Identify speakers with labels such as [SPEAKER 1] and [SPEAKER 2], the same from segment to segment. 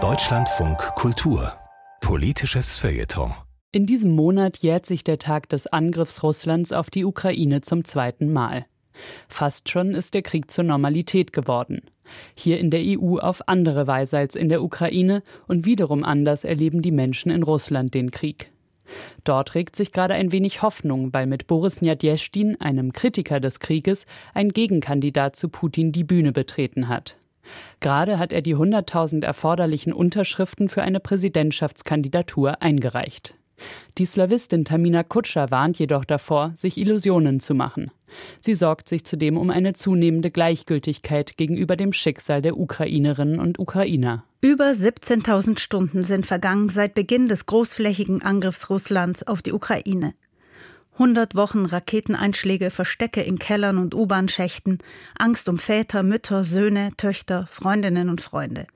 [SPEAKER 1] Deutschlandfunk Kultur Politisches Feuilleton
[SPEAKER 2] in diesem Monat jährt sich der Tag des Angriffs Russlands auf die Ukraine zum zweiten Mal. Fast schon ist der Krieg zur Normalität geworden. Hier in der EU auf andere Weise als in der Ukraine und wiederum anders erleben die Menschen in Russland den Krieg. Dort regt sich gerade ein wenig Hoffnung, weil mit Boris Njadjestin, einem Kritiker des Krieges, ein Gegenkandidat zu Putin die Bühne betreten hat. Gerade hat er die 100.000 erforderlichen Unterschriften für eine Präsidentschaftskandidatur eingereicht. Die Slawistin Tamina Kutscher warnt jedoch davor, sich Illusionen zu machen. Sie sorgt sich zudem um eine zunehmende Gleichgültigkeit gegenüber dem Schicksal der Ukrainerinnen und Ukrainer.
[SPEAKER 3] Über 17.000 Stunden sind vergangen seit Beginn des großflächigen Angriffs Russlands auf die Ukraine. 100 Wochen Raketeneinschläge, Verstecke in Kellern und U-Bahn-Schächten, Angst um Väter, Mütter, Söhne, Töchter, Freundinnen und Freunde.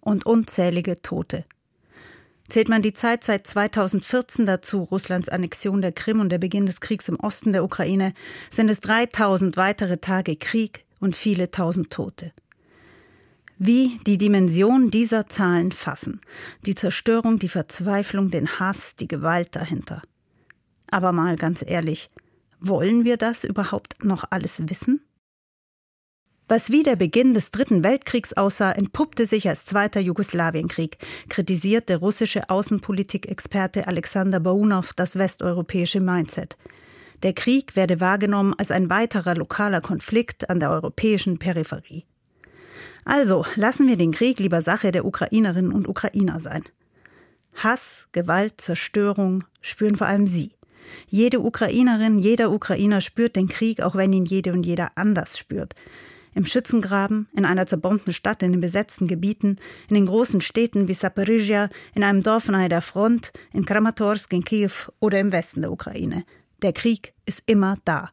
[SPEAKER 3] Und unzählige Tote. Zählt man die Zeit seit 2014 dazu, Russlands Annexion der Krim und der Beginn des Kriegs im Osten der Ukraine, sind es 3000 weitere Tage Krieg und viele tausend Tote. Wie die Dimension dieser Zahlen fassen, die Zerstörung, die Verzweiflung, den Hass, die Gewalt dahinter. Aber mal ganz ehrlich, wollen wir das überhaupt noch alles wissen? Was wie der Beginn des Dritten Weltkriegs aussah, entpuppte sich als Zweiter Jugoslawienkrieg, kritisiert der russische Außenpolitikexperte Alexander Baunov das westeuropäische Mindset. Der Krieg werde wahrgenommen als ein weiterer lokaler Konflikt an der europäischen Peripherie. Also lassen wir den Krieg lieber Sache der Ukrainerinnen und Ukrainer sein. Hass, Gewalt, Zerstörung spüren vor allem sie. Jede Ukrainerin, jeder Ukrainer spürt den Krieg, auch wenn ihn jede und jeder anders spürt im Schützengraben, in einer zerbombten Stadt, in den besetzten Gebieten, in den großen Städten wie Saporizhia, in einem Dorf nahe der Front, in Kramatorsk, in Kiew oder im Westen der Ukraine. Der Krieg ist immer da.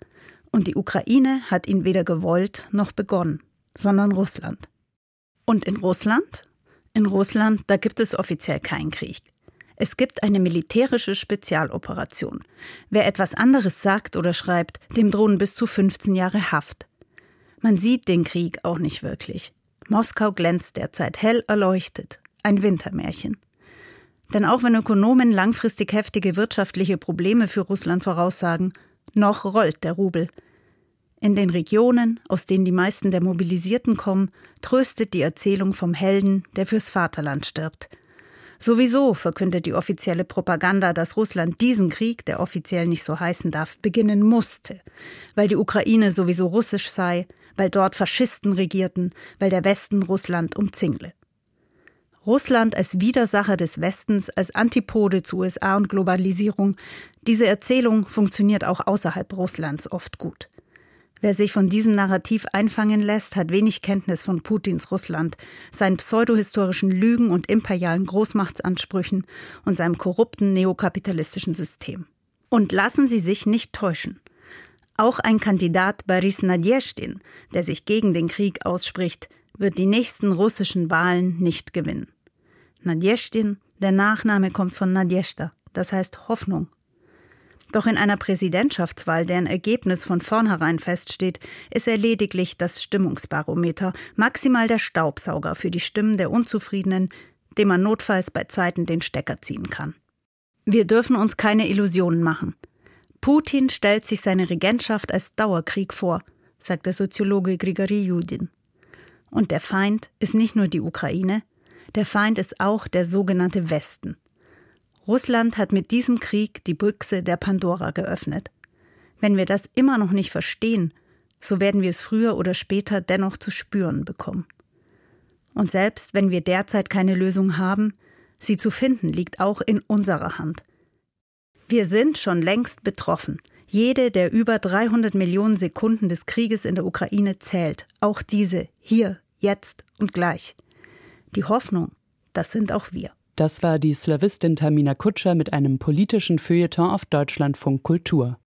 [SPEAKER 3] Und die Ukraine hat ihn weder gewollt noch begonnen, sondern Russland. Und in Russland? In Russland, da gibt es offiziell keinen Krieg. Es gibt eine militärische Spezialoperation. Wer etwas anderes sagt oder schreibt, dem drohen bis zu 15 Jahre Haft. Man sieht den Krieg auch nicht wirklich. Moskau glänzt derzeit hell erleuchtet. Ein Wintermärchen. Denn auch wenn Ökonomen langfristig heftige wirtschaftliche Probleme für Russland voraussagen, noch rollt der Rubel. In den Regionen, aus denen die meisten der Mobilisierten kommen, tröstet die Erzählung vom Helden, der fürs Vaterland stirbt. Sowieso verkündet die offizielle Propaganda, dass Russland diesen Krieg, der offiziell nicht so heißen darf, beginnen musste, weil die Ukraine sowieso russisch sei, weil dort Faschisten regierten, weil der Westen Russland umzingle. Russland als Widersacher des Westens, als Antipode zu USA und Globalisierung, diese Erzählung funktioniert auch außerhalb Russlands oft gut. Wer sich von diesem Narrativ einfangen lässt, hat wenig Kenntnis von Putins Russland, seinen pseudohistorischen Lügen und imperialen Großmachtsansprüchen und seinem korrupten neokapitalistischen System. Und lassen Sie sich nicht täuschen. Auch ein Kandidat Boris Nadjestin, der sich gegen den Krieg ausspricht, wird die nächsten russischen Wahlen nicht gewinnen. Nadjestin, der Nachname kommt von Nadjeshda, das heißt Hoffnung. Doch in einer Präsidentschaftswahl, deren Ergebnis von vornherein feststeht, ist er lediglich das Stimmungsbarometer, maximal der Staubsauger für die Stimmen der Unzufriedenen, dem man notfalls bei Zeiten den Stecker ziehen kann. Wir dürfen uns keine Illusionen machen. Putin stellt sich seine Regentschaft als Dauerkrieg vor, sagt der Soziologe Grigori Judin. Und der Feind ist nicht nur die Ukraine, der Feind ist auch der sogenannte Westen. Russland hat mit diesem Krieg die Büchse der Pandora geöffnet. Wenn wir das immer noch nicht verstehen, so werden wir es früher oder später dennoch zu spüren bekommen. Und selbst wenn wir derzeit keine Lösung haben, sie zu finden liegt auch in unserer Hand. Wir sind schon längst betroffen. Jede der über 300 Millionen Sekunden des Krieges in der Ukraine zählt. Auch diese, hier, jetzt und gleich. Die Hoffnung, das sind auch wir.
[SPEAKER 2] Das war die Slawistin Tamina Kutscher mit einem politischen Feuilleton auf Deutschlandfunk Kultur.